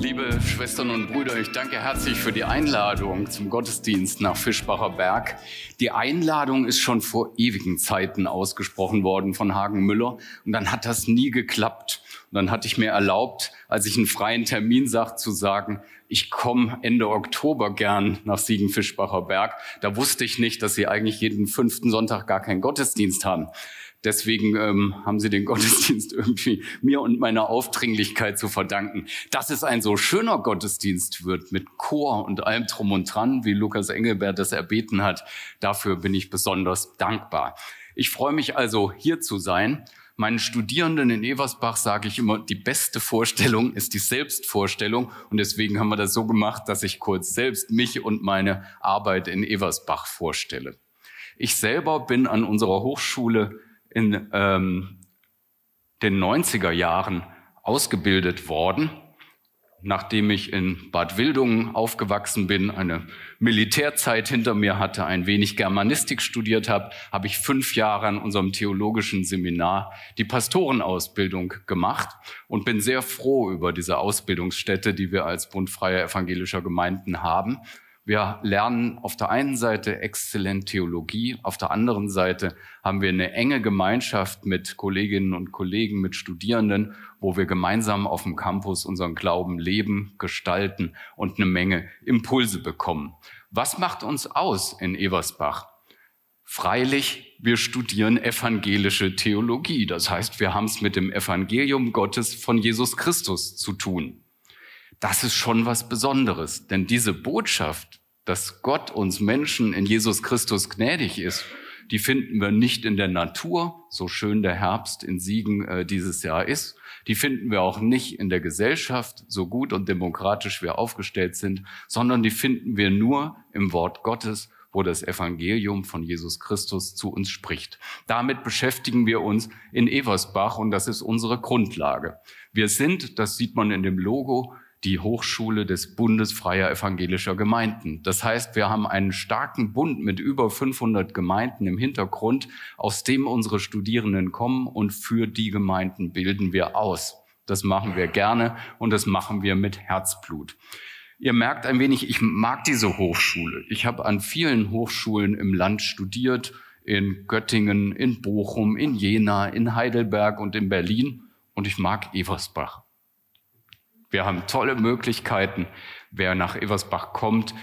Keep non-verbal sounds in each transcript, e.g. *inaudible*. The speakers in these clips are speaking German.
Liebe Schwestern und Brüder, ich danke herzlich für die Einladung zum Gottesdienst nach Fischbacher Berg. Die Einladung ist schon vor ewigen Zeiten ausgesprochen worden von Hagen Müller und dann hat das nie geklappt. Und dann hatte ich mir erlaubt, als ich einen freien Termin sagte, zu sagen, ich komme Ende Oktober gern nach Siegen-Fischbacher Berg. Da wusste ich nicht, dass sie eigentlich jeden fünften Sonntag gar keinen Gottesdienst haben. Deswegen ähm, haben sie den *laughs* Gottesdienst irgendwie mir und meiner Aufdringlichkeit zu verdanken. Dass es ein so schöner Gottesdienst wird mit Chor und allem drum und dran, wie Lukas Engelbert das erbeten hat, dafür bin ich besonders dankbar. Ich freue mich also, hier zu sein. Meinen Studierenden in Eversbach sage ich immer, die beste Vorstellung ist die Selbstvorstellung. Und deswegen haben wir das so gemacht, dass ich kurz selbst mich und meine Arbeit in Eversbach vorstelle. Ich selber bin an unserer Hochschule in ähm, den 90er Jahren ausgebildet worden. Nachdem ich in Bad Wildungen aufgewachsen bin, eine Militärzeit hinter mir hatte, ein wenig Germanistik studiert habe, habe ich fünf Jahre an unserem theologischen Seminar die Pastorenausbildung gemacht und bin sehr froh über diese Ausbildungsstätte, die wir als Bund freier evangelischer Gemeinden haben wir lernen auf der einen Seite exzellent Theologie, auf der anderen Seite haben wir eine enge Gemeinschaft mit Kolleginnen und Kollegen, mit Studierenden, wo wir gemeinsam auf dem Campus unseren Glauben leben, gestalten und eine Menge Impulse bekommen. Was macht uns aus in Eversbach? Freilich, wir studieren evangelische Theologie. Das heißt, wir haben es mit dem Evangelium Gottes von Jesus Christus zu tun. Das ist schon was Besonderes, denn diese Botschaft, dass Gott uns Menschen in Jesus Christus gnädig ist, die finden wir nicht in der Natur, so schön der Herbst in Siegen äh, dieses Jahr ist. Die finden wir auch nicht in der Gesellschaft, so gut und demokratisch wir aufgestellt sind, sondern die finden wir nur im Wort Gottes, wo das Evangelium von Jesus Christus zu uns spricht. Damit beschäftigen wir uns in Eversbach und das ist unsere Grundlage. Wir sind, das sieht man in dem Logo, die Hochschule des Bundes freier evangelischer Gemeinden. Das heißt, wir haben einen starken Bund mit über 500 Gemeinden im Hintergrund, aus dem unsere Studierenden kommen und für die Gemeinden bilden wir aus. Das machen wir gerne und das machen wir mit Herzblut. Ihr merkt ein wenig, ich mag diese Hochschule. Ich habe an vielen Hochschulen im Land studiert, in Göttingen, in Bochum, in Jena, in Heidelberg und in Berlin und ich mag Eversbach. Wir haben tolle Möglichkeiten. Wer nach Eversbach kommt,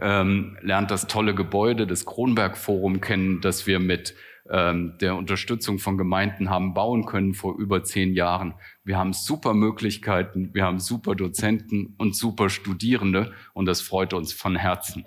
ähm, lernt das tolle Gebäude des Kronberg Forum kennen, das wir mit ähm, der Unterstützung von Gemeinden haben bauen können vor über zehn Jahren. Wir haben super Möglichkeiten, wir haben super Dozenten und super Studierende und das freut uns von Herzen.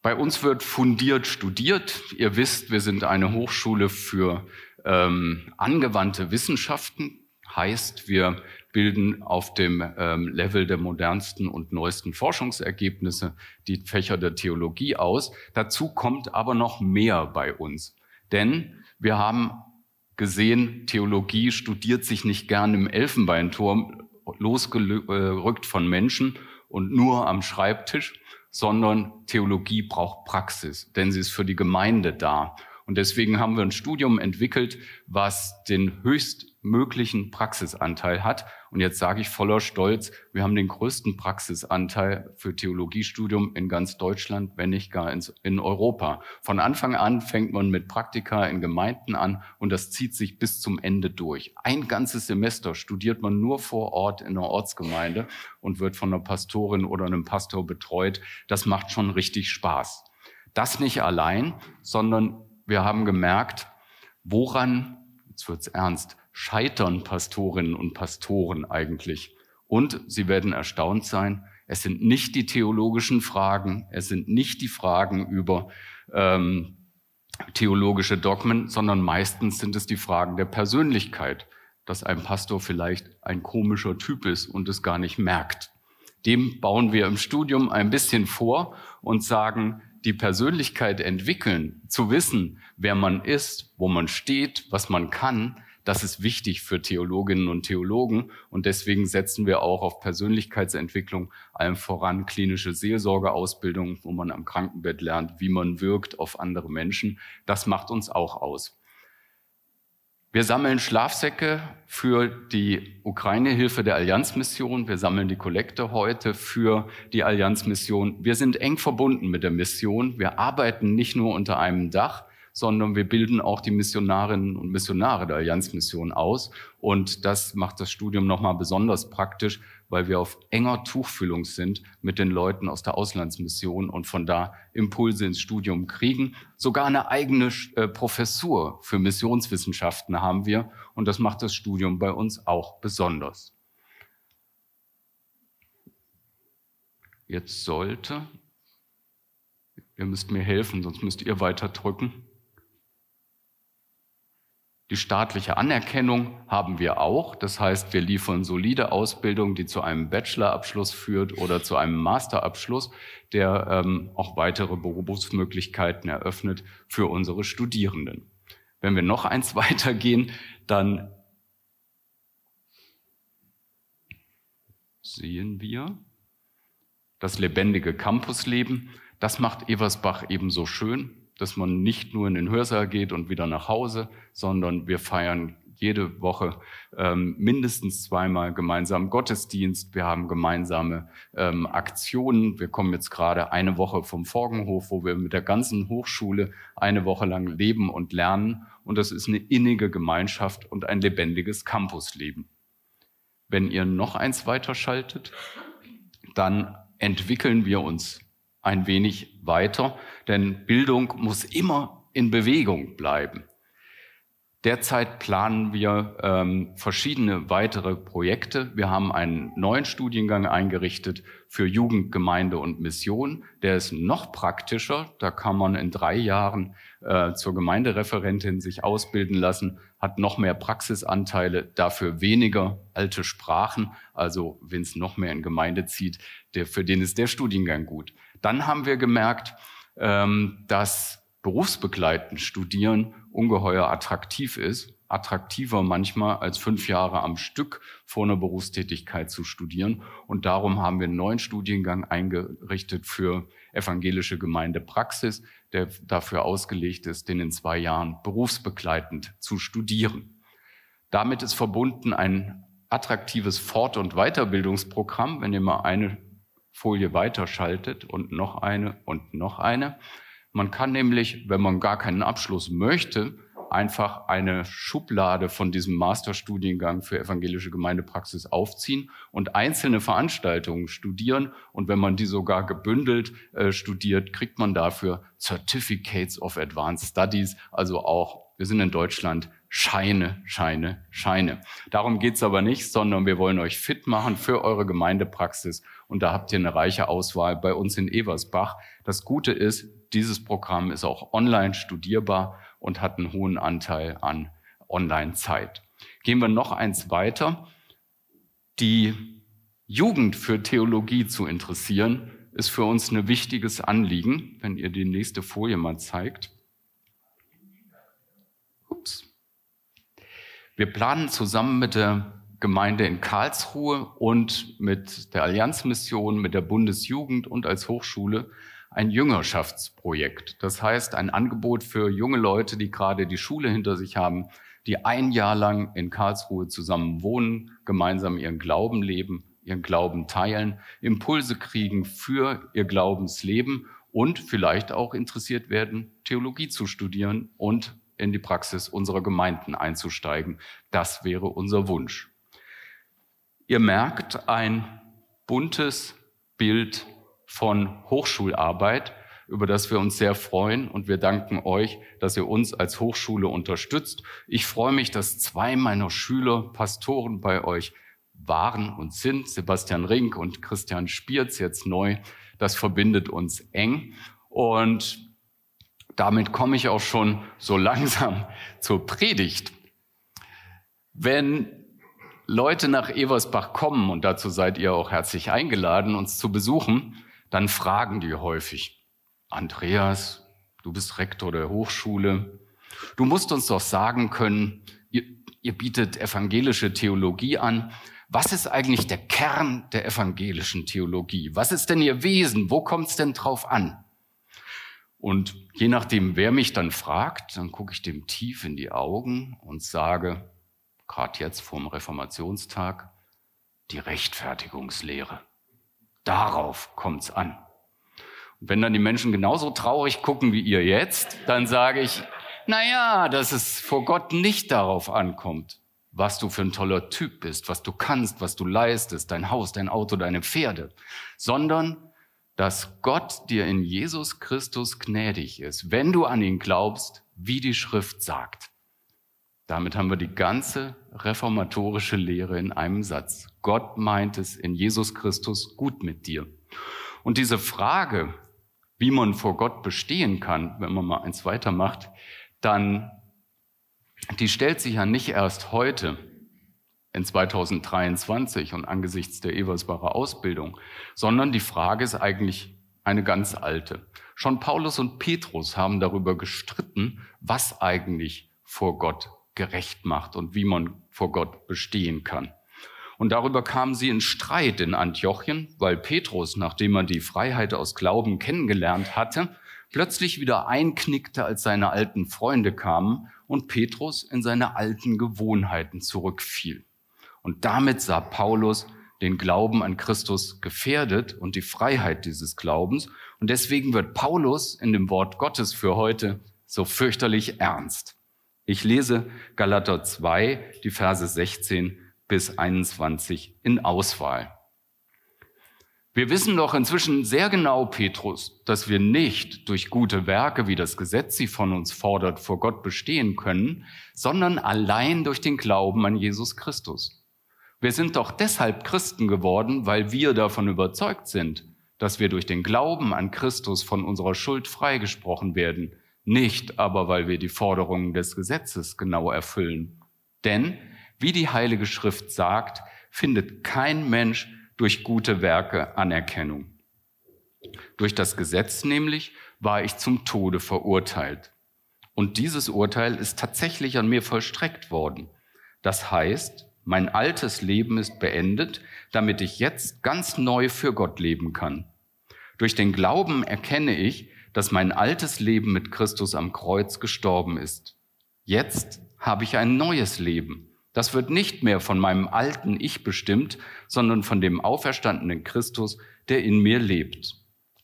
Bei uns wird fundiert studiert. Ihr wisst, wir sind eine Hochschule für ähm, angewandte Wissenschaften. Heißt, wir bilden auf dem ähm, Level der modernsten und neuesten Forschungsergebnisse die Fächer der Theologie aus. Dazu kommt aber noch mehr bei uns. Denn wir haben gesehen, Theologie studiert sich nicht gern im Elfenbeinturm, losgerückt von Menschen und nur am Schreibtisch, sondern Theologie braucht Praxis, denn sie ist für die Gemeinde da. Und deswegen haben wir ein Studium entwickelt, was den höchstmöglichen Praxisanteil hat. Und jetzt sage ich voller Stolz, wir haben den größten Praxisanteil für Theologiestudium in ganz Deutschland, wenn nicht gar in Europa. Von Anfang an fängt man mit Praktika in Gemeinden an und das zieht sich bis zum Ende durch. Ein ganzes Semester studiert man nur vor Ort in einer Ortsgemeinde und wird von einer Pastorin oder einem Pastor betreut. Das macht schon richtig Spaß. Das nicht allein, sondern wir haben gemerkt, woran, jetzt wird's ernst, scheitern Pastorinnen und Pastoren eigentlich. Und Sie werden erstaunt sein, es sind nicht die theologischen Fragen, es sind nicht die Fragen über ähm, theologische Dogmen, sondern meistens sind es die Fragen der Persönlichkeit, dass ein Pastor vielleicht ein komischer Typ ist und es gar nicht merkt. Dem bauen wir im Studium ein bisschen vor und sagen, die Persönlichkeit entwickeln, zu wissen, wer man ist, wo man steht, was man kann, das ist wichtig für Theologinnen und Theologen. Und deswegen setzen wir auch auf Persönlichkeitsentwicklung, allem voran klinische Seelsorgeausbildung, wo man am Krankenbett lernt, wie man wirkt auf andere Menschen. Das macht uns auch aus. Wir sammeln Schlafsäcke für die Ukraine-Hilfe der Allianzmission. Wir sammeln die Kollekte heute für die Allianzmission. Wir sind eng verbunden mit der Mission. Wir arbeiten nicht nur unter einem Dach, sondern wir bilden auch die Missionarinnen und Missionare der Allianzmission aus. Und das macht das Studium nochmal besonders praktisch, weil wir auf enger Tuchfühlung sind mit den Leuten aus der Auslandsmission und von da Impulse ins Studium kriegen. Sogar eine eigene äh, Professur für Missionswissenschaften haben wir und das macht das Studium bei uns auch besonders. Jetzt sollte, ihr müsst mir helfen, sonst müsst ihr weiter drücken. Die staatliche Anerkennung haben wir auch. Das heißt, wir liefern solide Ausbildung, die zu einem Bachelorabschluss führt oder zu einem Masterabschluss, der ähm, auch weitere Berufsmöglichkeiten eröffnet für unsere Studierenden. Wenn wir noch eins *laughs* weitergehen, dann sehen wir das lebendige Campusleben. Das macht Eversbach ebenso schön dass man nicht nur in den Hörsaal geht und wieder nach Hause, sondern wir feiern jede Woche ähm, mindestens zweimal gemeinsam Gottesdienst. Wir haben gemeinsame ähm, Aktionen. Wir kommen jetzt gerade eine Woche vom Forgenhof, wo wir mit der ganzen Hochschule eine Woche lang leben und lernen. Und das ist eine innige Gemeinschaft und ein lebendiges Campusleben. Wenn ihr noch eins weiterschaltet, dann entwickeln wir uns ein wenig weiter, denn Bildung muss immer in Bewegung bleiben. Derzeit planen wir ähm, verschiedene weitere Projekte. Wir haben einen neuen Studiengang eingerichtet für Jugend, Gemeinde und Mission. Der ist noch praktischer. Da kann man in drei Jahren äh, zur Gemeindereferentin sich ausbilden lassen, hat noch mehr Praxisanteile, dafür weniger alte Sprachen. Also wenn es noch mehr in Gemeinde zieht, der, für den ist der Studiengang gut. Dann haben wir gemerkt, ähm, dass berufsbegleitend Studieren ungeheuer attraktiv ist, attraktiver manchmal als fünf Jahre am Stück vor einer Berufstätigkeit zu studieren. Und darum haben wir einen neuen Studiengang eingerichtet für evangelische Gemeindepraxis, der dafür ausgelegt ist, den in zwei Jahren berufsbegleitend zu studieren. Damit ist verbunden ein attraktives Fort- und Weiterbildungsprogramm. Wenn ihr mal eine Folie weiterschaltet und noch eine und noch eine. Man kann nämlich, wenn man gar keinen Abschluss möchte, einfach eine Schublade von diesem Masterstudiengang für evangelische Gemeindepraxis aufziehen und einzelne Veranstaltungen studieren. Und wenn man die sogar gebündelt äh, studiert, kriegt man dafür Certificates of Advanced Studies, also auch, wir sind in Deutschland, Scheine, Scheine, Scheine. Darum geht's aber nicht, sondern wir wollen euch fit machen für eure Gemeindepraxis. Und da habt ihr eine reiche Auswahl bei uns in Eversbach. Das Gute ist, dieses Programm ist auch online studierbar und hat einen hohen Anteil an Online-Zeit. Gehen wir noch eins weiter. Die Jugend für Theologie zu interessieren, ist für uns ein wichtiges Anliegen, wenn ihr die nächste Folie mal zeigt. Ups. Wir planen zusammen mit der Gemeinde in Karlsruhe und mit der Allianzmission, mit der Bundesjugend und als Hochschule ein Jüngerschaftsprojekt. Das heißt, ein Angebot für junge Leute, die gerade die Schule hinter sich haben, die ein Jahr lang in Karlsruhe zusammen wohnen, gemeinsam ihren Glauben leben, ihren Glauben teilen, Impulse kriegen für ihr Glaubensleben und vielleicht auch interessiert werden, Theologie zu studieren und in die Praxis unserer Gemeinden einzusteigen. Das wäre unser Wunsch. Ihr merkt ein buntes Bild von Hochschularbeit, über das wir uns sehr freuen und wir danken euch, dass ihr uns als Hochschule unterstützt. Ich freue mich, dass zwei meiner Schüler Pastoren bei euch waren und sind, Sebastian Rink und Christian Spierz jetzt neu. Das verbindet uns eng und damit komme ich auch schon so *laughs* langsam zur Predigt. Wenn Leute nach Eversbach kommen, und dazu seid ihr auch herzlich eingeladen, uns zu besuchen, dann fragen die häufig, Andreas, du bist Rektor der Hochschule. Du musst uns doch sagen können, ihr, ihr bietet evangelische Theologie an. Was ist eigentlich der Kern der evangelischen Theologie? Was ist denn ihr Wesen? Wo kommt es denn drauf an? Und je nachdem, wer mich dann fragt, dann gucke ich dem tief in die Augen und sage, gerade jetzt vorm Reformationstag, die Rechtfertigungslehre. Darauf kommt's an. Und wenn dann die Menschen genauso traurig gucken wie ihr jetzt, dann sage ich, na ja, dass es vor Gott nicht darauf ankommt, was du für ein toller Typ bist, was du kannst, was du leistest, dein Haus, dein Auto, deine Pferde, sondern dass Gott dir in Jesus Christus gnädig ist, wenn du an ihn glaubst, wie die Schrift sagt. Damit haben wir die ganze reformatorische Lehre in einem Satz. Gott meint es in Jesus Christus gut mit dir. Und diese Frage, wie man vor Gott bestehen kann, wenn man mal eins weitermacht, dann, die stellt sich ja nicht erst heute in 2023 und angesichts der Eversbacher Ausbildung, sondern die Frage ist eigentlich eine ganz alte. Schon Paulus und Petrus haben darüber gestritten, was eigentlich vor Gott gerecht macht und wie man vor Gott bestehen kann. Und darüber kamen sie in Streit in Antiochien, weil Petrus, nachdem er die Freiheit aus Glauben kennengelernt hatte, plötzlich wieder einknickte, als seine alten Freunde kamen und Petrus in seine alten Gewohnheiten zurückfiel. Und damit sah Paulus den Glauben an Christus gefährdet und die Freiheit dieses Glaubens. Und deswegen wird Paulus in dem Wort Gottes für heute so fürchterlich ernst. Ich lese Galater 2, die Verse 16 bis 21 in Auswahl. Wir wissen doch inzwischen sehr genau, Petrus, dass wir nicht durch gute Werke, wie das Gesetz sie von uns fordert, vor Gott bestehen können, sondern allein durch den Glauben an Jesus Christus. Wir sind doch deshalb Christen geworden, weil wir davon überzeugt sind, dass wir durch den Glauben an Christus von unserer Schuld freigesprochen werden, nicht aber, weil wir die Forderungen des Gesetzes genau erfüllen. Denn, wie die Heilige Schrift sagt, findet kein Mensch durch gute Werke Anerkennung. Durch das Gesetz nämlich war ich zum Tode verurteilt. Und dieses Urteil ist tatsächlich an mir vollstreckt worden. Das heißt, mein altes Leben ist beendet, damit ich jetzt ganz neu für Gott leben kann. Durch den Glauben erkenne ich, dass mein altes Leben mit Christus am Kreuz gestorben ist. Jetzt habe ich ein neues Leben. Das wird nicht mehr von meinem alten Ich bestimmt, sondern von dem auferstandenen Christus, der in mir lebt.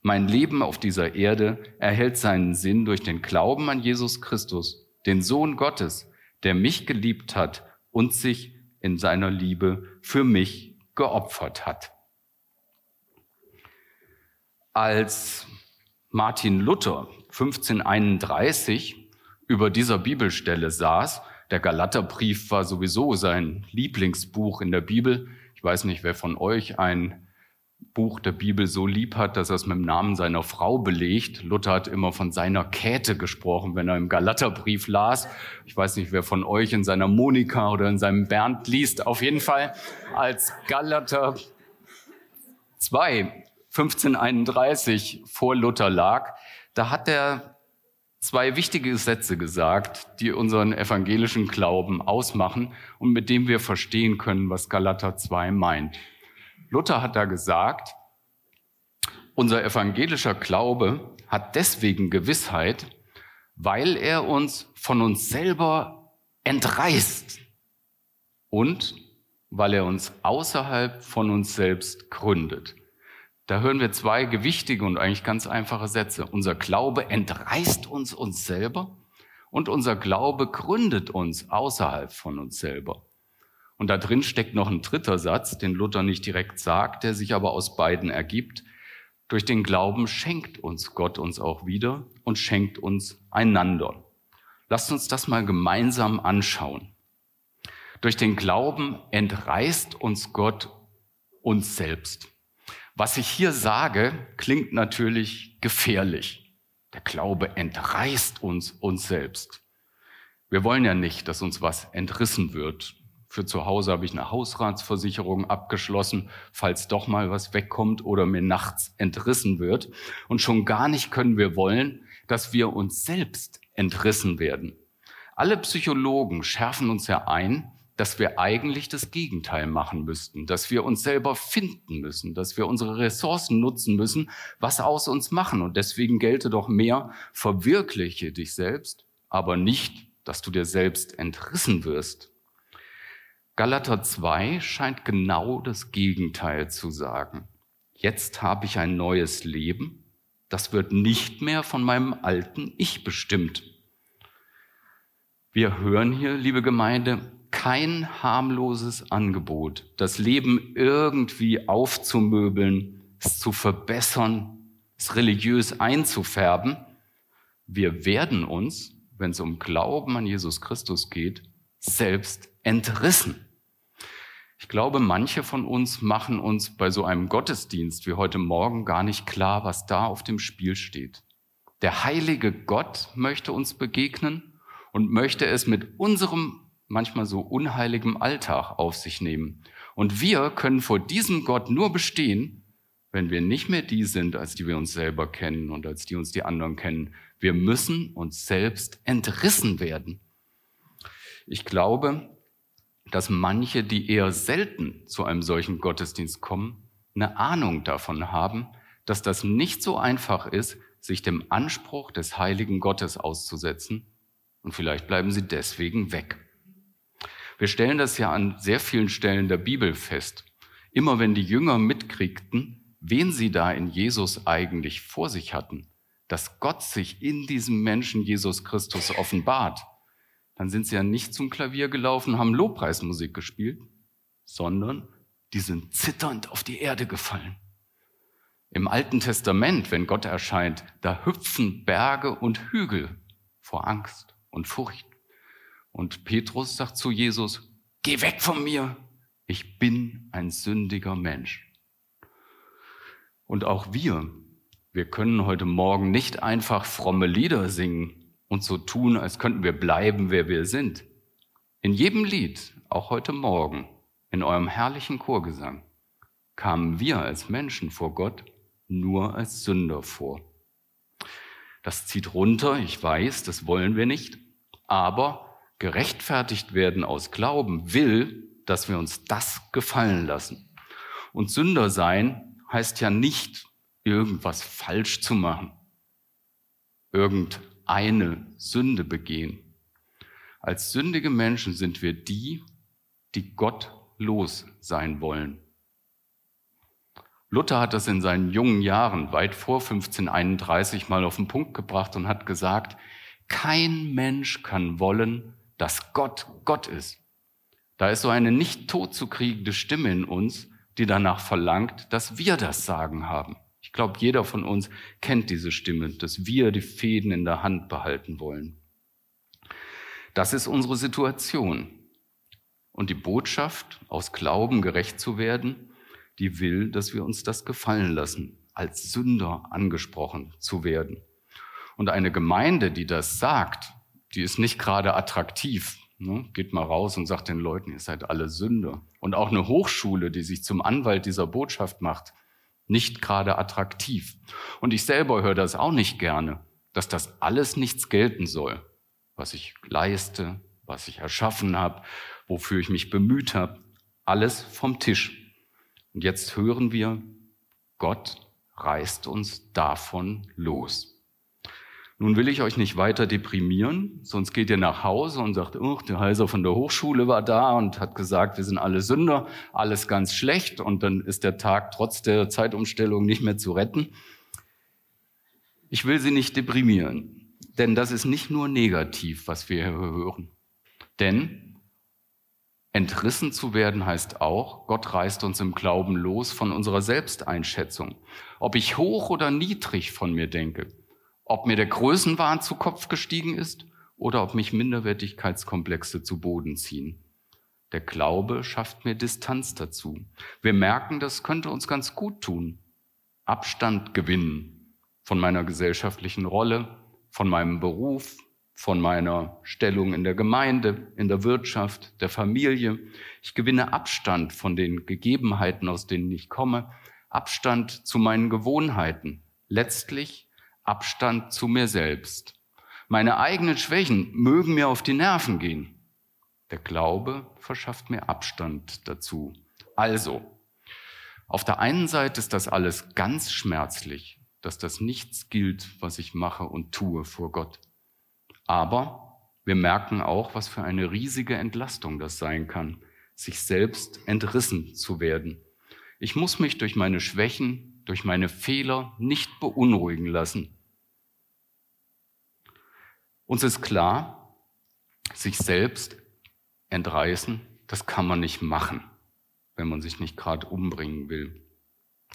Mein Leben auf dieser Erde erhält seinen Sinn durch den Glauben an Jesus Christus, den Sohn Gottes, der mich geliebt hat und sich in seiner Liebe für mich geopfert hat. Als Martin Luther 1531 über dieser Bibelstelle saß. Der Galaterbrief war sowieso sein Lieblingsbuch in der Bibel. Ich weiß nicht, wer von euch ein Buch der Bibel so lieb hat, dass er es mit dem Namen seiner Frau belegt. Luther hat immer von seiner Käthe gesprochen, wenn er im Galaterbrief las. Ich weiß nicht, wer von euch in seiner Monika oder in seinem Bernd liest. Auf jeden Fall als Galater 2 1531 vor Luther lag, da hat er zwei wichtige Sätze gesagt, die unseren evangelischen Glauben ausmachen und mit dem wir verstehen können, was Galater 2 meint. Luther hat da gesagt, unser evangelischer Glaube hat deswegen Gewissheit, weil er uns von uns selber entreißt und weil er uns außerhalb von uns selbst gründet. Da hören wir zwei gewichtige und eigentlich ganz einfache Sätze. Unser Glaube entreißt uns uns selber und unser Glaube gründet uns außerhalb von uns selber. Und da drin steckt noch ein dritter Satz, den Luther nicht direkt sagt, der sich aber aus beiden ergibt. Durch den Glauben schenkt uns Gott uns auch wieder und schenkt uns einander. Lasst uns das mal gemeinsam anschauen. Durch den Glauben entreißt uns Gott uns selbst. Was ich hier sage, klingt natürlich gefährlich. Der Glaube entreißt uns uns selbst. Wir wollen ja nicht, dass uns was entrissen wird. Für zu Hause habe ich eine Hausratsversicherung abgeschlossen, falls doch mal was wegkommt oder mir nachts entrissen wird. Und schon gar nicht können wir wollen, dass wir uns selbst entrissen werden. Alle Psychologen schärfen uns ja ein, dass wir eigentlich das Gegenteil machen müssten, dass wir uns selber finden müssen, dass wir unsere Ressourcen nutzen müssen, was aus uns machen. Und deswegen gelte doch mehr, verwirkliche dich selbst, aber nicht, dass du dir selbst entrissen wirst. Galater 2 scheint genau das Gegenteil zu sagen. Jetzt habe ich ein neues Leben, das wird nicht mehr von meinem alten Ich bestimmt. Wir hören hier, liebe Gemeinde, kein harmloses Angebot, das Leben irgendwie aufzumöbeln, es zu verbessern, es religiös einzufärben. Wir werden uns, wenn es um Glauben an Jesus Christus geht, selbst entrissen. Ich glaube, manche von uns machen uns bei so einem Gottesdienst wie heute Morgen gar nicht klar, was da auf dem Spiel steht. Der heilige Gott möchte uns begegnen und möchte es mit unserem manchmal so unheiligem Alltag auf sich nehmen. Und wir können vor diesem Gott nur bestehen, wenn wir nicht mehr die sind, als die wir uns selber kennen und als die uns die anderen kennen. Wir müssen uns selbst entrissen werden. Ich glaube, dass manche, die eher selten zu einem solchen Gottesdienst kommen, eine Ahnung davon haben, dass das nicht so einfach ist, sich dem Anspruch des heiligen Gottes auszusetzen und vielleicht bleiben sie deswegen weg. Wir stellen das ja an sehr vielen Stellen der Bibel fest. Immer wenn die Jünger mitkriegten, wen sie da in Jesus eigentlich vor sich hatten, dass Gott sich in diesem Menschen Jesus Christus offenbart, dann sind sie ja nicht zum Klavier gelaufen, haben Lobpreismusik gespielt, sondern die sind zitternd auf die Erde gefallen. Im Alten Testament, wenn Gott erscheint, da hüpfen Berge und Hügel vor Angst und Furcht. Und Petrus sagt zu Jesus, geh weg von mir, ich bin ein sündiger Mensch. Und auch wir, wir können heute Morgen nicht einfach fromme Lieder singen, und so tun, als könnten wir bleiben, wer wir sind. In jedem Lied, auch heute Morgen, in eurem herrlichen Chorgesang, kamen wir als Menschen vor Gott nur als Sünder vor. Das zieht runter, ich weiß, das wollen wir nicht, aber gerechtfertigt werden aus Glauben will, dass wir uns das gefallen lassen. Und Sünder sein heißt ja nicht, irgendwas falsch zu machen, irgend eine Sünde begehen. Als sündige Menschen sind wir die, die gottlos sein wollen. Luther hat das in seinen jungen Jahren, weit vor 1531, mal auf den Punkt gebracht und hat gesagt, kein Mensch kann wollen, dass Gott Gott ist. Da ist so eine nicht totzukriegende Stimme in uns, die danach verlangt, dass wir das Sagen haben. Ich glaube, jeder von uns kennt diese Stimme, dass wir die Fäden in der Hand behalten wollen. Das ist unsere Situation. Und die Botschaft, aus Glauben gerecht zu werden, die will, dass wir uns das gefallen lassen, als Sünder angesprochen zu werden. Und eine Gemeinde, die das sagt, die ist nicht gerade attraktiv. Ne? Geht mal raus und sagt den Leuten, ihr seid alle Sünder. Und auch eine Hochschule, die sich zum Anwalt dieser Botschaft macht, nicht gerade attraktiv. Und ich selber höre das auch nicht gerne, dass das alles nichts gelten soll, was ich leiste, was ich erschaffen habe, wofür ich mich bemüht habe, alles vom Tisch. Und jetzt hören wir, Gott reißt uns davon los. Nun will ich euch nicht weiter deprimieren, sonst geht ihr nach Hause und sagt, oh, der Heiser von der Hochschule war da und hat gesagt, wir sind alle Sünder, alles ganz schlecht und dann ist der Tag trotz der Zeitumstellung nicht mehr zu retten. Ich will sie nicht deprimieren, denn das ist nicht nur negativ, was wir hier hören. Denn entrissen zu werden heißt auch, Gott reißt uns im Glauben los von unserer Selbsteinschätzung. Ob ich hoch oder niedrig von mir denke, ob mir der Größenwahn zu Kopf gestiegen ist oder ob mich Minderwertigkeitskomplexe zu Boden ziehen. Der Glaube schafft mir Distanz dazu. Wir merken, das könnte uns ganz gut tun. Abstand gewinnen von meiner gesellschaftlichen Rolle, von meinem Beruf, von meiner Stellung in der Gemeinde, in der Wirtschaft, der Familie. Ich gewinne Abstand von den Gegebenheiten, aus denen ich komme, Abstand zu meinen Gewohnheiten, letztlich Abstand zu mir selbst. Meine eigenen Schwächen mögen mir auf die Nerven gehen. Der Glaube verschafft mir Abstand dazu. Also, auf der einen Seite ist das alles ganz schmerzlich, dass das nichts gilt, was ich mache und tue vor Gott. Aber wir merken auch, was für eine riesige Entlastung das sein kann, sich selbst entrissen zu werden. Ich muss mich durch meine Schwächen, durch meine Fehler nicht beunruhigen lassen. Uns ist klar, sich selbst entreißen, das kann man nicht machen wenn man sich nicht gerade umbringen will.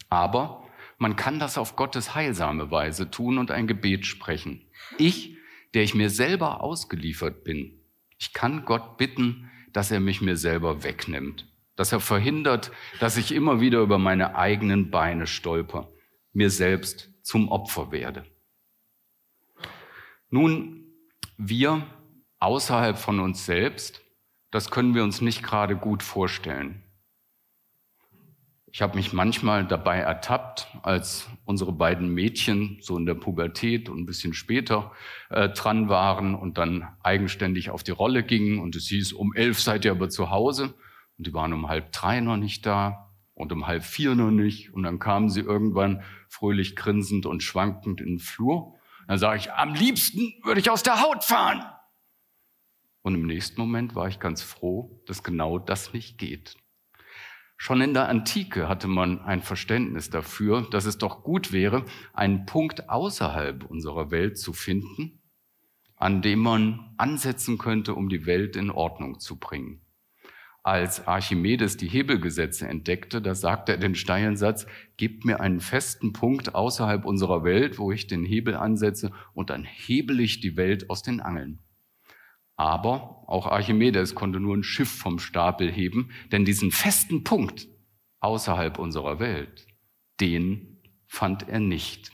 Aber man kann das auf Gottes heilsame Weise tun und ein Gebet sprechen. Ich, der ich mir selber ausgeliefert bin, ich kann Gott bitten, dass er mich mir selber wegnimmt, dass er verhindert, dass ich immer wieder über meine eigenen Beine stolper, mir selbst zum Opfer werde. Nun, wir außerhalb von uns selbst, das können wir uns nicht gerade gut vorstellen. Ich habe mich manchmal dabei ertappt, als unsere beiden Mädchen so in der Pubertät und ein bisschen später äh, dran waren und dann eigenständig auf die Rolle gingen und es hieß, um elf seid ihr aber zu Hause und die waren um halb drei noch nicht da und um halb vier noch nicht und dann kamen sie irgendwann fröhlich grinsend und schwankend in den Flur. Dann sage ich, am liebsten würde ich aus der Haut fahren. Und im nächsten Moment war ich ganz froh, dass genau das nicht geht. Schon in der Antike hatte man ein Verständnis dafür, dass es doch gut wäre, einen Punkt außerhalb unserer Welt zu finden, an dem man ansetzen könnte, um die Welt in Ordnung zu bringen. Als Archimedes die Hebelgesetze entdeckte, da sagte er den steilen Satz, gebt mir einen festen Punkt außerhalb unserer Welt, wo ich den Hebel ansetze, und dann hebel ich die Welt aus den Angeln. Aber auch Archimedes konnte nur ein Schiff vom Stapel heben, denn diesen festen Punkt außerhalb unserer Welt, den fand er nicht.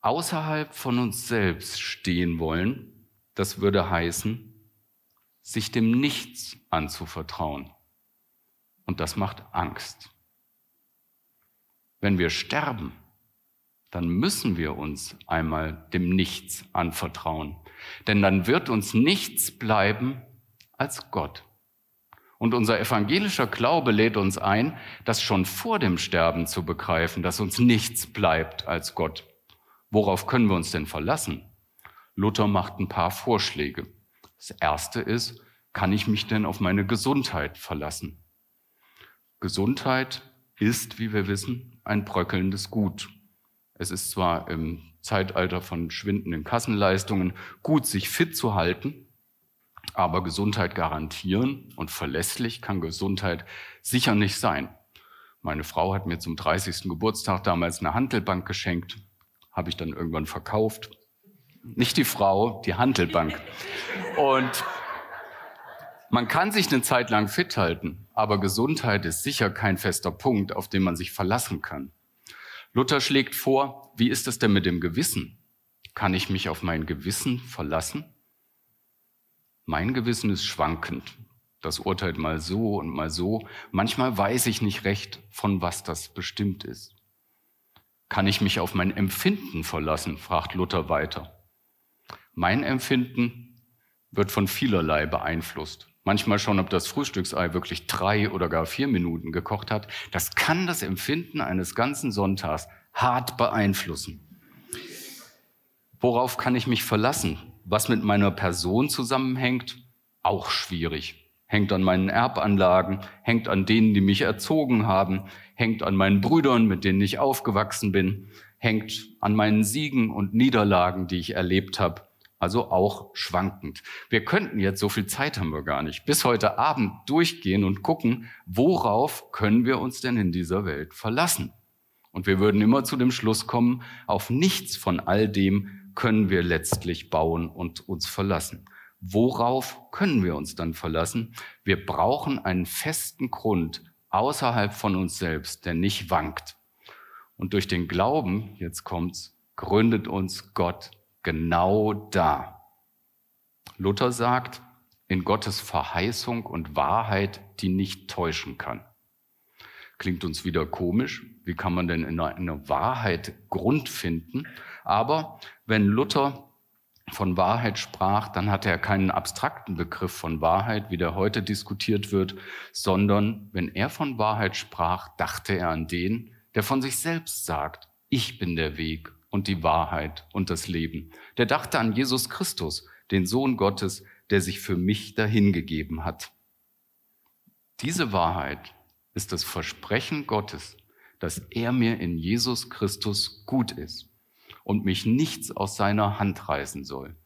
Außerhalb von uns selbst stehen wollen, das würde heißen, sich dem Nichts anzuvertrauen. Und das macht Angst. Wenn wir sterben, dann müssen wir uns einmal dem Nichts anvertrauen. Denn dann wird uns nichts bleiben als Gott. Und unser evangelischer Glaube lädt uns ein, das schon vor dem Sterben zu begreifen, dass uns nichts bleibt als Gott. Worauf können wir uns denn verlassen? Luther macht ein paar Vorschläge. Das erste ist, kann ich mich denn auf meine Gesundheit verlassen? Gesundheit ist, wie wir wissen, ein bröckelndes Gut. Es ist zwar im Zeitalter von schwindenden Kassenleistungen gut, sich fit zu halten, aber Gesundheit garantieren und verlässlich kann Gesundheit sicher nicht sein. Meine Frau hat mir zum 30. Geburtstag damals eine Handelbank geschenkt, habe ich dann irgendwann verkauft. Nicht die Frau, die Handelbank. Und man kann sich eine Zeit lang fit halten, aber Gesundheit ist sicher kein fester Punkt, auf den man sich verlassen kann. Luther schlägt vor, wie ist es denn mit dem Gewissen? Kann ich mich auf mein Gewissen verlassen? Mein Gewissen ist schwankend. Das urteilt mal so und mal so. Manchmal weiß ich nicht recht, von was das bestimmt ist. Kann ich mich auf mein Empfinden verlassen? fragt Luther weiter. Mein Empfinden wird von vielerlei beeinflusst. Manchmal schon, ob das Frühstücksei wirklich drei oder gar vier Minuten gekocht hat. Das kann das Empfinden eines ganzen Sonntags hart beeinflussen. Worauf kann ich mich verlassen? Was mit meiner Person zusammenhängt? Auch schwierig. Hängt an meinen Erbanlagen, hängt an denen, die mich erzogen haben, hängt an meinen Brüdern, mit denen ich aufgewachsen bin, hängt an meinen Siegen und Niederlagen, die ich erlebt habe also auch schwankend. Wir könnten jetzt, so viel Zeit haben wir gar nicht, bis heute Abend durchgehen und gucken, worauf können wir uns denn in dieser Welt verlassen? Und wir würden immer zu dem Schluss kommen, auf nichts von all dem können wir letztlich bauen und uns verlassen. Worauf können wir uns dann verlassen? Wir brauchen einen festen Grund außerhalb von uns selbst, der nicht wankt. Und durch den Glauben, jetzt kommt's, gründet uns Gott genau da. Luther sagt, in Gottes Verheißung und Wahrheit, die nicht täuschen kann. Klingt uns wieder komisch. Wie kann man denn in einer, in einer Wahrheit Grund finden? Aber wenn Luther von Wahrheit sprach, dann hatte er keinen abstrakten Begriff von Wahrheit, wie der heute diskutiert wird, sondern wenn er von Wahrheit sprach, dachte er an den, der von sich selbst sagt, ich bin der Weg und die Wahrheit und das Leben. Der dachte an Jesus Christus, den Sohn Gottes, der sich für mich dahingegeben hat. Diese Wahrheit ist das Versprechen Gottes, dass er mir in Jesus Christus gut ist und mich nichts aus seiner Hand reißen soll.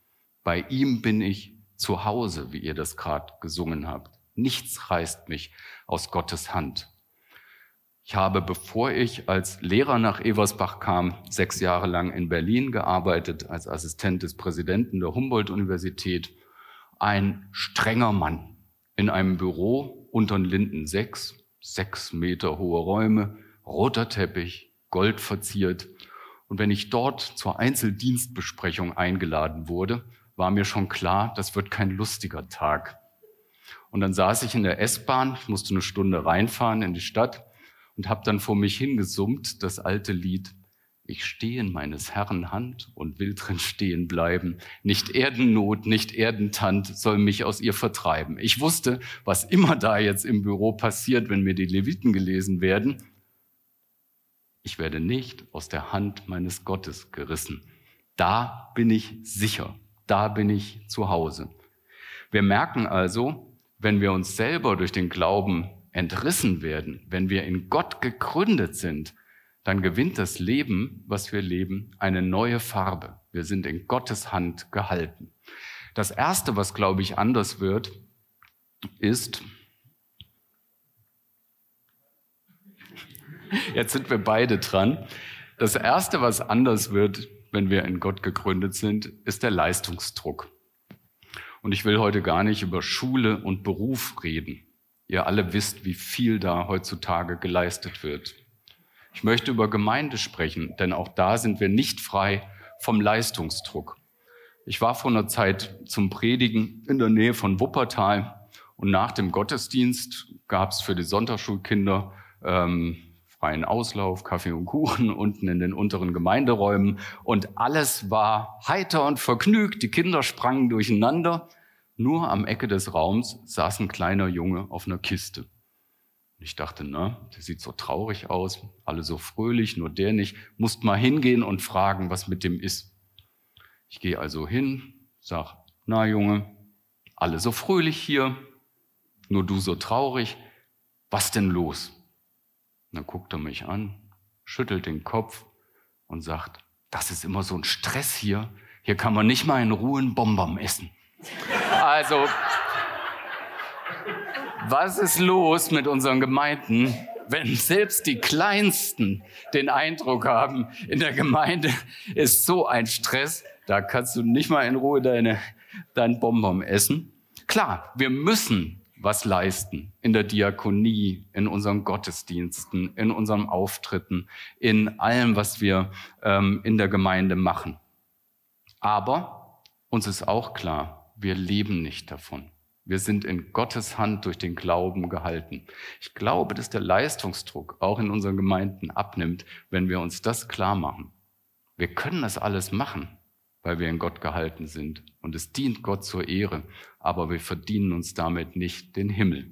Bei ihm bin ich zu Hause, wie ihr das gerade gesungen habt. Nichts reißt mich aus Gottes Hand. Ich habe, bevor ich als Lehrer nach Eversbach kam, sechs Jahre lang in Berlin gearbeitet als Assistent des Präsidenten der Humboldt-Universität. Ein strenger Mann in einem Büro unter den Linden sechs, sechs Meter hohe Räume, roter Teppich, gold verziert und wenn ich dort zur Einzeldienstbesprechung eingeladen wurde, war mir schon klar, das wird kein lustiger Tag. Und dann saß ich in der S-Bahn, musste eine Stunde reinfahren in die Stadt und habe dann vor mich hingesummt das alte Lied Ich stehe in meines Herrn Hand und will drin stehen bleiben. Nicht Erdennot, nicht Erdentand soll mich aus ihr vertreiben. Ich wusste, was immer da jetzt im Büro passiert, wenn mir die Leviten gelesen werden, ich werde nicht aus der Hand meines Gottes gerissen. Da bin ich sicher, da bin ich zu Hause. Wir merken also, wenn wir uns selber durch den Glauben entrissen werden, wenn wir in Gott gegründet sind, dann gewinnt das Leben, was wir leben, eine neue Farbe. Wir sind in Gottes Hand gehalten. Das Erste, was, glaube ich, anders wird, ist, Jetzt sind wir beide dran. Das Erste, was anders wird, wenn wir in Gott gegründet sind, ist der Leistungsdruck. Und ich will heute gar nicht über Schule und Beruf reden. Ihr alle wisst, wie viel da heutzutage geleistet wird. Ich möchte über Gemeinde sprechen, denn auch da sind wir nicht frei vom Leistungsdruck. Ich war vor einer Zeit zum Predigen in der Nähe von Wuppertal und nach dem Gottesdienst gab es für die Sonntagsschulkinder ähm, freien Auslauf, Kaffee und Kuchen *laughs* unten in den unteren Gemeinderäumen und alles war heiter und vergnügt. Die Kinder sprangen durcheinander. Nur am Ecke des Raums saß ein kleiner Junge auf einer Kiste. Ich dachte, na, der sieht so traurig aus, alle so fröhlich, nur der nicht. Musst mal hingehen und fragen, was mit dem ist. Ich gehe also hin, sag, na Junge, alle so fröhlich hier, nur du so traurig. Was denn los? Und dann guckt er mich an, schüttelt den Kopf und sagt, das ist immer so ein Stress hier. Hier kann man nicht mal in Ruhe einen Bonbon essen. Also, was ist los mit unseren Gemeinden, wenn selbst die Kleinsten den Eindruck haben, in der Gemeinde ist so ein Stress, da kannst du nicht mal in Ruhe deine, dein Bonbon essen. Klar, wir müssen was leisten in der Diakonie, in unseren Gottesdiensten, in unseren Auftritten, in allem, was wir ähm, in der Gemeinde machen. Aber uns ist auch klar, wir leben nicht davon. Wir sind in Gottes Hand durch den Glauben gehalten. Ich glaube, dass der Leistungsdruck auch in unseren Gemeinden abnimmt, wenn wir uns das klar machen. Wir können das alles machen weil wir in Gott gehalten sind. Und es dient Gott zur Ehre, aber wir verdienen uns damit nicht den Himmel.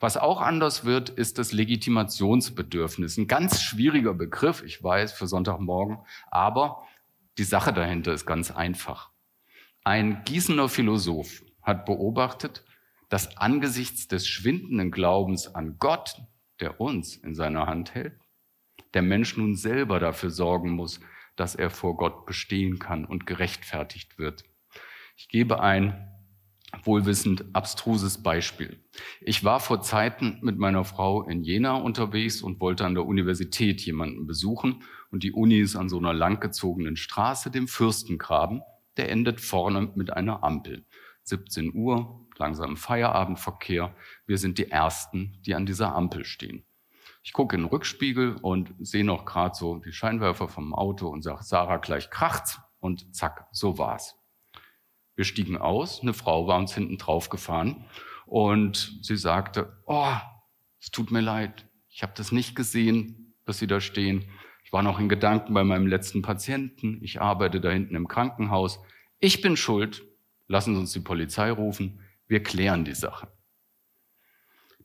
Was auch anders wird, ist das Legitimationsbedürfnis. Ein ganz schwieriger Begriff, ich weiß, für Sonntagmorgen, aber die Sache dahinter ist ganz einfach. Ein Gießener Philosoph hat beobachtet, dass angesichts des schwindenden Glaubens an Gott, der uns in seiner Hand hält, der Mensch nun selber dafür sorgen muss, dass er vor Gott bestehen kann und gerechtfertigt wird. Ich gebe ein wohlwissend abstruses Beispiel. Ich war vor Zeiten mit meiner Frau in Jena unterwegs und wollte an der Universität jemanden besuchen. Und die Uni ist an so einer langgezogenen Straße, dem Fürstengraben. Der endet vorne mit einer Ampel. 17 Uhr, langsam Feierabendverkehr. Wir sind die Ersten, die an dieser Ampel stehen. Ich gucke in den Rückspiegel und sehe noch gerade so die Scheinwerfer vom Auto und sage, Sarah, gleich kracht's und zack, so war's. Wir stiegen aus, eine Frau war uns hinten drauf gefahren und sie sagte, oh, es tut mir leid, ich habe das nicht gesehen, dass Sie da stehen. Ich war noch in Gedanken bei meinem letzten Patienten, ich arbeite da hinten im Krankenhaus. Ich bin schuld, lassen Sie uns die Polizei rufen, wir klären die Sache.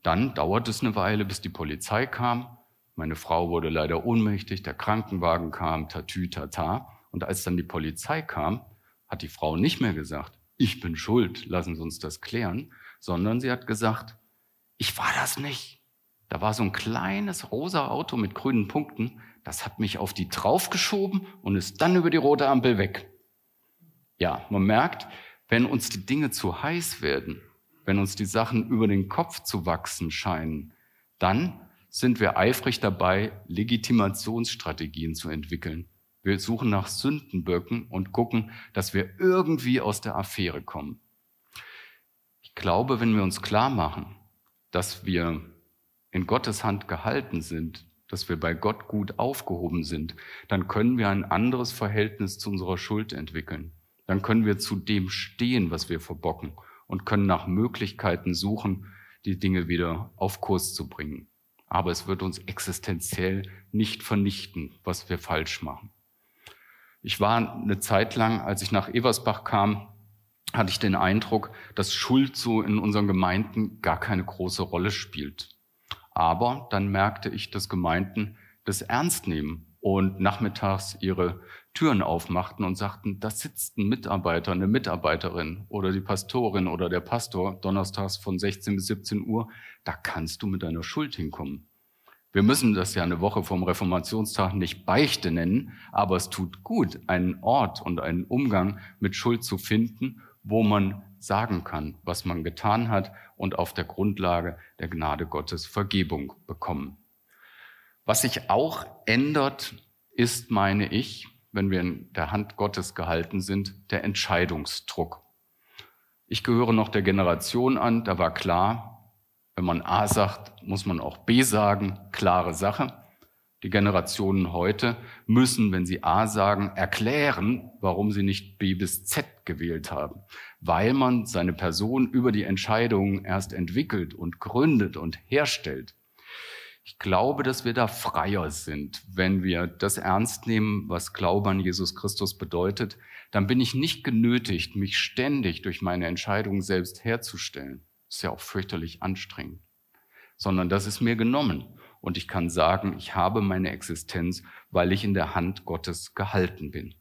Dann dauert es eine Weile, bis die Polizei kam. Meine Frau wurde leider ohnmächtig, der Krankenwagen kam, tatü, tata. Und als dann die Polizei kam, hat die Frau nicht mehr gesagt, ich bin schuld, lassen Sie uns das klären, sondern sie hat gesagt, ich war das nicht. Da war so ein kleines rosa Auto mit grünen Punkten, das hat mich auf die draufgeschoben und ist dann über die rote Ampel weg. Ja, man merkt, wenn uns die Dinge zu heiß werden, wenn uns die Sachen über den Kopf zu wachsen scheinen, dann sind wir eifrig dabei, Legitimationsstrategien zu entwickeln. Wir suchen nach Sündenböcken und gucken, dass wir irgendwie aus der Affäre kommen. Ich glaube, wenn wir uns klar machen, dass wir in Gottes Hand gehalten sind, dass wir bei Gott gut aufgehoben sind, dann können wir ein anderes Verhältnis zu unserer Schuld entwickeln. Dann können wir zu dem stehen, was wir verbocken und können nach Möglichkeiten suchen, die Dinge wieder auf Kurs zu bringen. Aber es wird uns existenziell nicht vernichten, was wir falsch machen. Ich war eine Zeit lang, als ich nach Eversbach kam, hatte ich den Eindruck, dass Schuld so in unseren Gemeinden gar keine große Rolle spielt. Aber dann merkte ich, dass Gemeinden das ernst nehmen und nachmittags ihre Türen aufmachten und sagten, da sitzt ein Mitarbeiter, eine Mitarbeiterin oder die Pastorin oder der Pastor donnerstags von 16 bis 17 Uhr, da kannst du mit deiner Schuld hinkommen. Wir müssen das ja eine Woche vom Reformationstag nicht Beichte nennen, aber es tut gut, einen Ort und einen Umgang mit Schuld zu finden, wo man sagen kann, was man getan hat und auf der Grundlage der Gnade Gottes Vergebung bekommen. Was sich auch ändert, ist, meine ich, wenn wir in der Hand Gottes gehalten sind, der Entscheidungsdruck. Ich gehöre noch der Generation an, da war klar, wenn man A sagt, muss man auch B sagen. Klare Sache. Die Generationen heute müssen, wenn sie A sagen, erklären, warum sie nicht B bis Z gewählt haben. Weil man seine Person über die Entscheidungen erst entwickelt und gründet und herstellt. Ich glaube, dass wir da freier sind, wenn wir das ernst nehmen, was Glaube an Jesus Christus bedeutet. Dann bin ich nicht genötigt, mich ständig durch meine Entscheidungen selbst herzustellen. Ist ja auch fürchterlich anstrengend. Sondern das ist mir genommen. Und ich kann sagen, ich habe meine Existenz, weil ich in der Hand Gottes gehalten bin.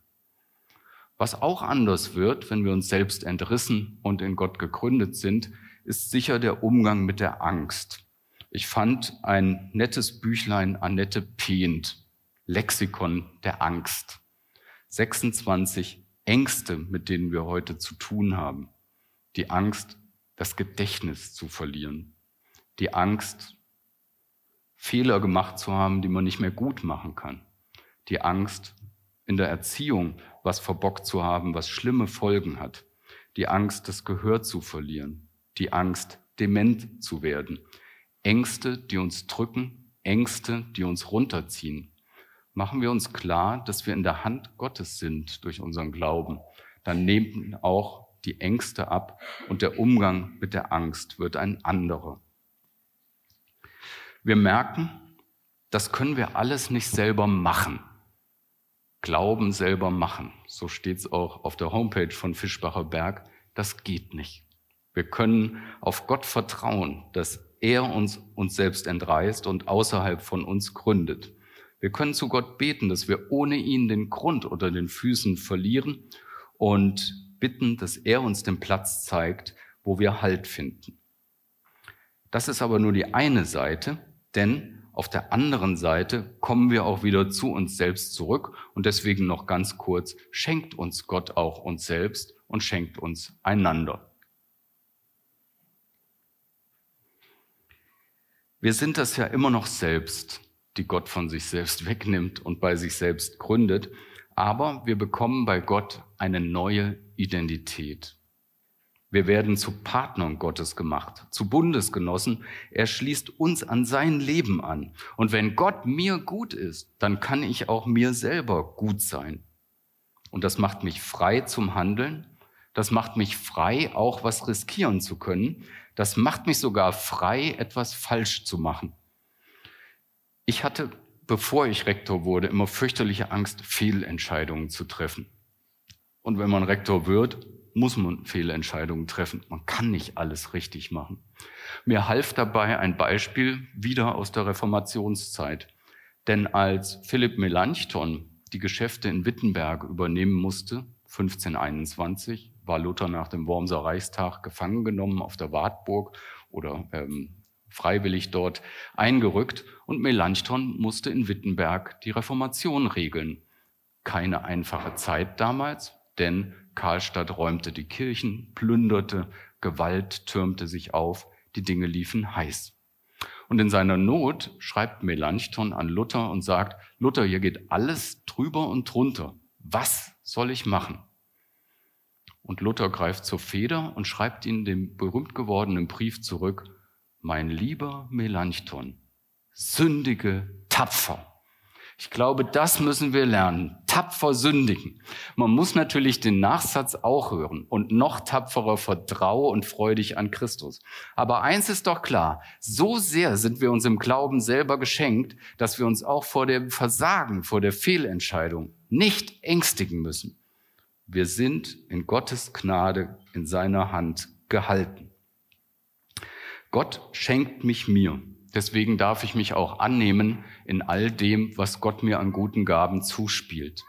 Was auch anders wird, wenn wir uns selbst entrissen und in Gott gegründet sind, ist sicher der Umgang mit der Angst. Ich fand ein nettes Büchlein Annette Pehnt, Lexikon der Angst. 26 Ängste, mit denen wir heute zu tun haben. Die Angst das Gedächtnis zu verlieren. Die Angst, Fehler gemacht zu haben, die man nicht mehr gut machen kann. Die Angst, in der Erziehung was verbockt zu haben, was schlimme Folgen hat. Die Angst, das Gehör zu verlieren. Die Angst, dement zu werden. Ängste, die uns drücken, Ängste, die uns runterziehen. Machen wir uns klar, dass wir in der Hand Gottes sind durch unseren Glauben. Dann nehmen auch die Ängste ab und der Umgang mit der Angst wird ein anderer. Wir merken, das können wir alles nicht selber machen. Glauben selber machen. So steht es auch auf der Homepage von Fischbacher Berg. Das geht nicht. Wir können auf Gott vertrauen, dass er uns uns selbst entreißt und außerhalb von uns gründet. Wir können zu Gott beten, dass wir ohne ihn den Grund unter den Füßen verlieren und bitten, dass er uns den Platz zeigt, wo wir Halt finden. Das ist aber nur die eine Seite, denn auf der anderen Seite kommen wir auch wieder zu uns selbst zurück und deswegen noch ganz kurz, schenkt uns Gott auch uns selbst und schenkt uns einander. Wir sind das ja immer noch selbst, die Gott von sich selbst wegnimmt und bei sich selbst gründet. Aber wir bekommen bei Gott eine neue Identität. Wir werden zu Partnern Gottes gemacht, zu Bundesgenossen. Er schließt uns an sein Leben an. Und wenn Gott mir gut ist, dann kann ich auch mir selber gut sein. Und das macht mich frei zum Handeln, Das macht mich frei, auch was riskieren zu können. Das macht mich sogar frei, etwas falsch zu machen. Ich hatte, bevor ich Rektor wurde, immer fürchterliche Angst, Fehlentscheidungen zu treffen. Und wenn man Rektor wird, muss man Fehlentscheidungen treffen. Man kann nicht alles richtig machen. Mir half dabei ein Beispiel wieder aus der Reformationszeit. Denn als Philipp Melanchthon die Geschäfte in Wittenberg übernehmen musste, 1521, war Luther nach dem Wormser Reichstag gefangen genommen auf der Wartburg oder ähm, freiwillig dort eingerückt und Melanchthon musste in Wittenberg die Reformation regeln. Keine einfache Zeit damals, denn Karlstadt räumte die Kirchen, plünderte, Gewalt türmte sich auf, die Dinge liefen heiß. Und in seiner Not schreibt Melanchthon an Luther und sagt, Luther, hier geht alles drüber und drunter. Was soll ich machen? Und Luther greift zur Feder und schreibt ihnen den berühmt gewordenen Brief zurück, mein lieber Melanchthon, sündige tapfer. Ich glaube, das müssen wir lernen. Tapfer sündigen. Man muss natürlich den Nachsatz auch hören und noch tapferer vertraue und freudig an Christus. Aber eins ist doch klar. So sehr sind wir uns im Glauben selber geschenkt, dass wir uns auch vor dem Versagen, vor der Fehlentscheidung nicht ängstigen müssen. Wir sind in Gottes Gnade in seiner Hand gehalten. Gott schenkt mich mir. Deswegen darf ich mich auch annehmen in all dem, was Gott mir an guten Gaben zuspielt.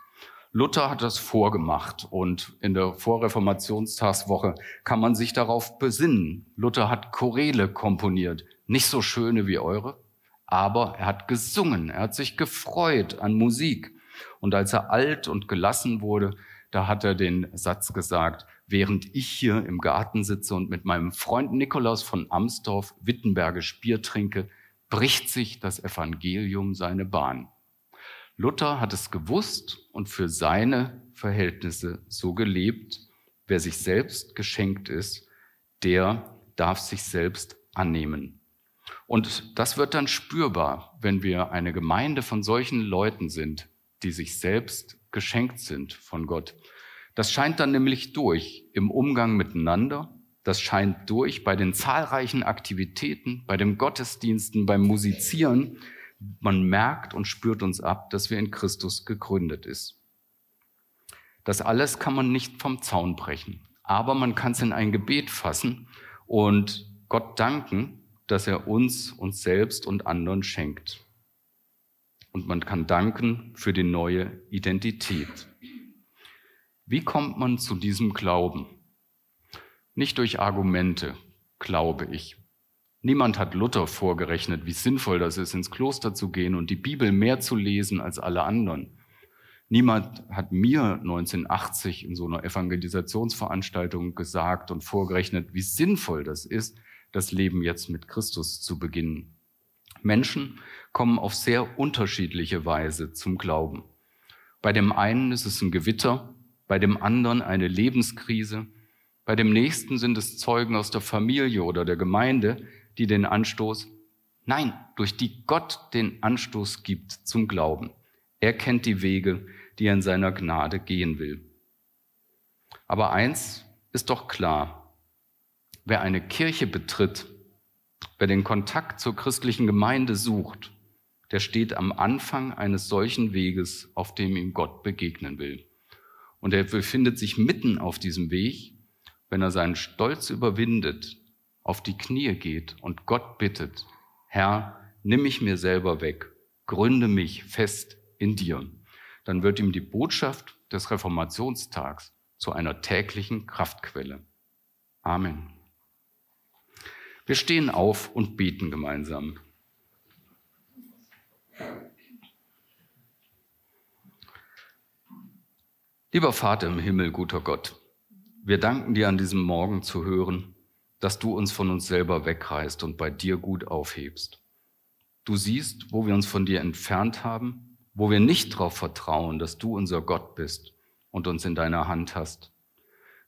Luther hat das vorgemacht und in der Vorreformationstagswoche kann man sich darauf besinnen. Luther hat Choräle komponiert, nicht so schöne wie eure, aber er hat gesungen, er hat sich gefreut an Musik. Und als er alt und gelassen wurde, da hat er den Satz gesagt, während ich hier im Garten sitze und mit meinem Freund Nikolaus von Amsdorf Wittenbergisch Bier trinke, bricht sich das Evangelium seine Bahn. Luther hat es gewusst und für seine Verhältnisse so gelebt. Wer sich selbst geschenkt ist, der darf sich selbst annehmen. Und das wird dann spürbar, wenn wir eine Gemeinde von solchen Leuten sind, die sich selbst geschenkt sind von Gott. Das scheint dann nämlich durch im Umgang miteinander, das scheint durch bei den zahlreichen Aktivitäten, bei den Gottesdiensten, beim Musizieren. Man merkt und spürt uns ab, dass wir in Christus gegründet ist. Das alles kann man nicht vom Zaun brechen, aber man kann es in ein Gebet fassen und Gott danken, dass er uns, uns selbst und anderen schenkt. Und man kann danken für die neue Identität. Wie kommt man zu diesem Glauben? Nicht durch Argumente, glaube ich. Niemand hat Luther vorgerechnet, wie sinnvoll das ist, ins Kloster zu gehen und die Bibel mehr zu lesen als alle anderen. Niemand hat mir 1980 in so einer Evangelisationsveranstaltung gesagt und vorgerechnet, wie sinnvoll das ist, das Leben jetzt mit Christus zu beginnen. Menschen kommen auf sehr unterschiedliche Weise zum Glauben. Bei dem einen ist es ein Gewitter, bei dem anderen eine Lebenskrise, bei dem nächsten sind es Zeugen aus der Familie oder der Gemeinde, die den Anstoß, nein, durch die Gott den Anstoß gibt zum Glauben. Er kennt die Wege, die er in seiner Gnade gehen will. Aber eins ist doch klar, wer eine Kirche betritt, wer den Kontakt zur christlichen Gemeinde sucht, der steht am Anfang eines solchen Weges, auf dem ihm Gott begegnen will. Und er befindet sich mitten auf diesem Weg, wenn er seinen Stolz überwindet, auf die Knie geht und Gott bittet, Herr, nimm mich mir selber weg, gründe mich fest in dir. Dann wird ihm die Botschaft des Reformationstags zu einer täglichen Kraftquelle. Amen. Wir stehen auf und beten gemeinsam. Lieber Vater im Himmel, guter Gott, wir danken dir an diesem Morgen zu hören, dass du uns von uns selber wegreißt und bei dir gut aufhebst. Du siehst, wo wir uns von dir entfernt haben, wo wir nicht darauf vertrauen, dass du unser Gott bist und uns in deiner Hand hast.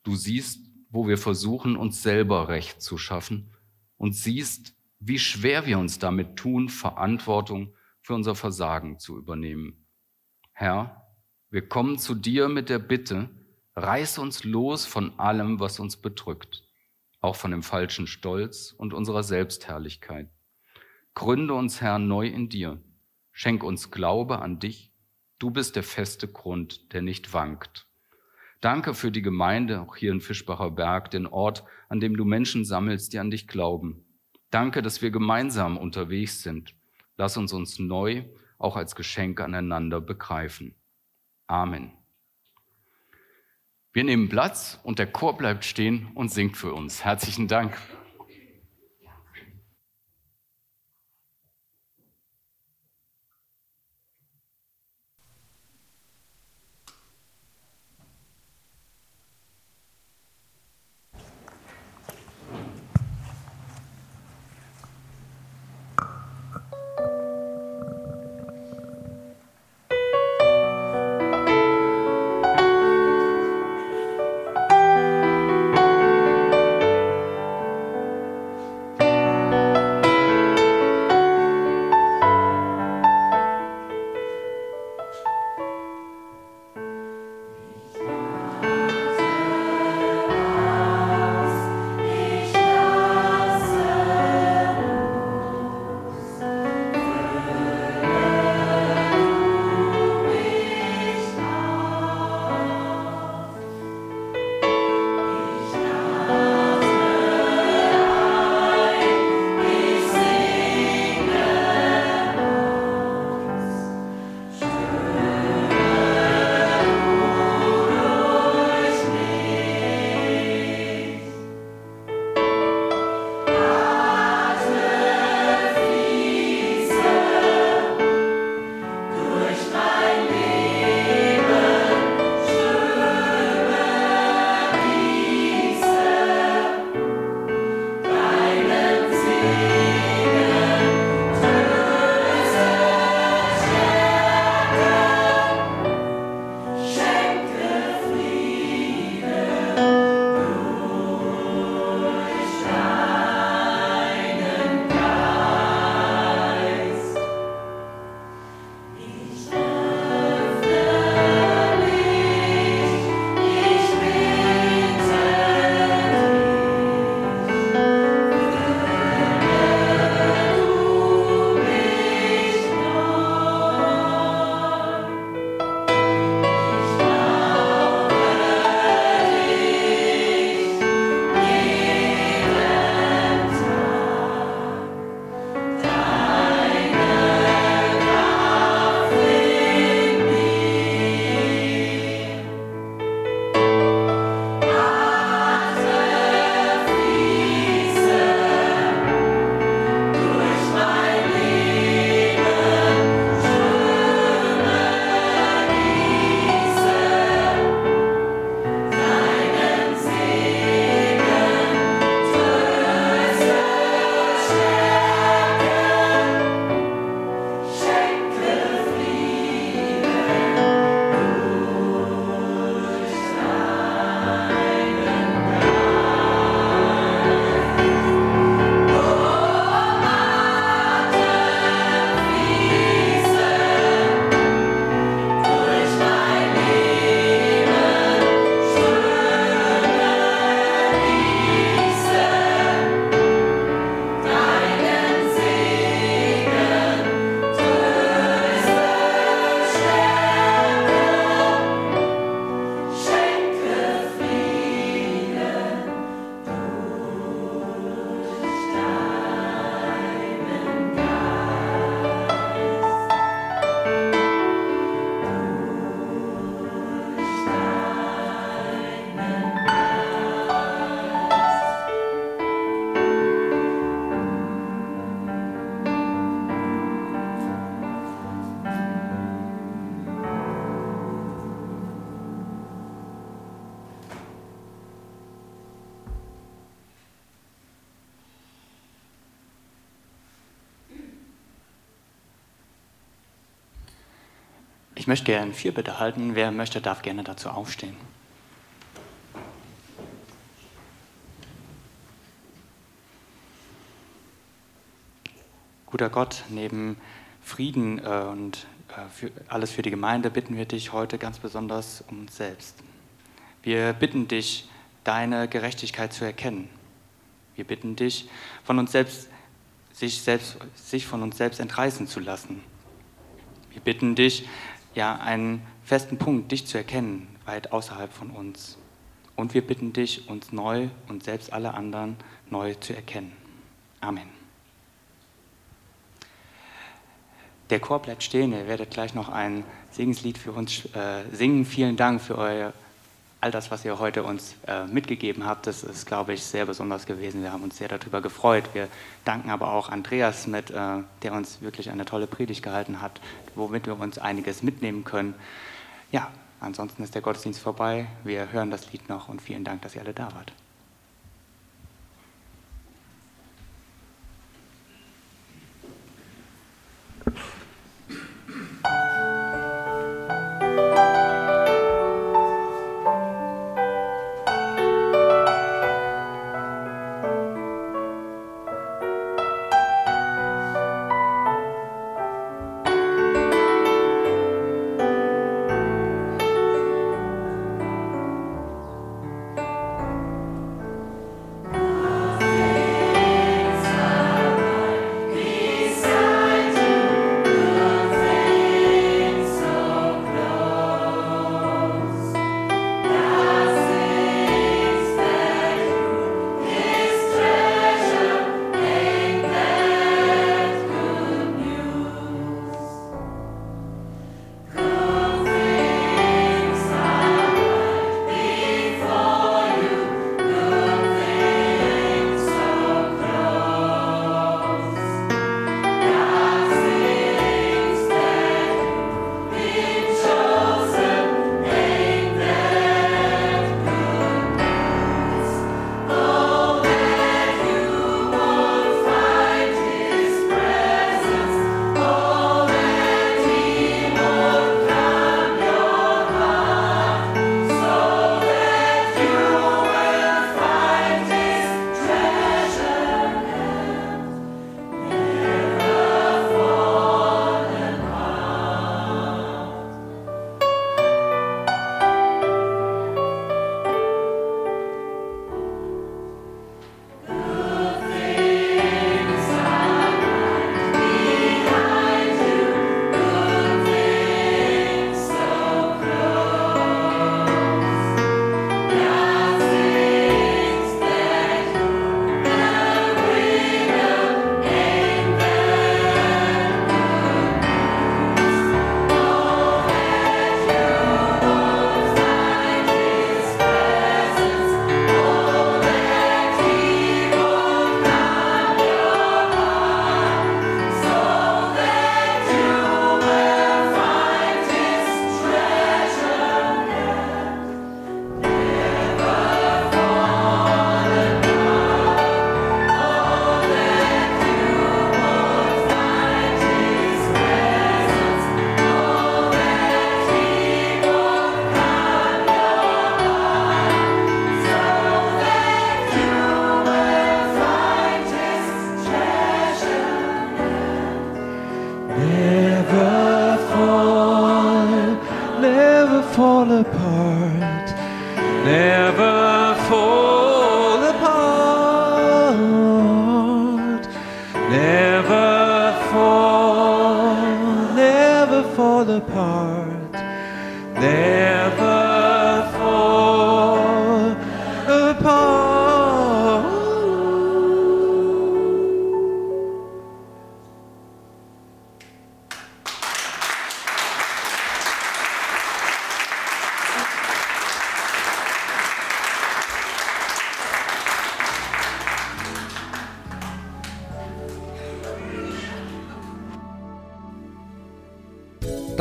Du siehst, wo wir versuchen, uns selber Recht zu schaffen und siehst, wie schwer wir uns damit tun, Verantwortung für unser Versagen zu übernehmen. Herr, wir kommen zu dir mit der Bitte, Reiß uns los von allem, was uns bedrückt, auch von dem falschen Stolz und unserer Selbstherrlichkeit. Gründe uns, Herr, neu in dir. Schenk uns Glaube an dich. Du bist der feste Grund, der nicht wankt. Danke für die Gemeinde, auch hier in Fischbacher Berg, den Ort, an dem du Menschen sammelst, die an dich glauben. Danke, dass wir gemeinsam unterwegs sind. Lass uns uns neu auch als Geschenk aneinander begreifen. Amen. Wir nehmen Platz und der Chor bleibt stehen und singt für uns. Herzlichen Dank. Möchte gerne vier Bitte halten. Wer möchte, darf gerne dazu aufstehen. Guter Gott, neben Frieden äh, und äh, für alles für die Gemeinde bitten wir dich heute ganz besonders um uns selbst. Wir bitten dich, deine Gerechtigkeit zu erkennen. Wir bitten dich, von uns selbst, sich, selbst, sich von uns selbst entreißen zu lassen. Wir bitten dich, ja, einen festen Punkt, dich zu erkennen, weit außerhalb von uns. Und wir bitten dich, uns neu und selbst alle anderen neu zu erkennen. Amen. Der Chor bleibt stehen. Ihr werdet gleich noch ein Segenslied für uns äh, singen. Vielen Dank für euer, all das, was ihr heute uns äh, mitgegeben habt. Das ist, glaube ich, sehr besonders gewesen. Wir haben uns sehr darüber gefreut. Wir danken aber auch Andreas mit, äh, der uns wirklich eine tolle Predigt gehalten hat, womit wir uns einiges mitnehmen können. Ja, ansonsten ist der Gottesdienst vorbei. Wir hören das Lied noch und vielen Dank, dass ihr alle da wart.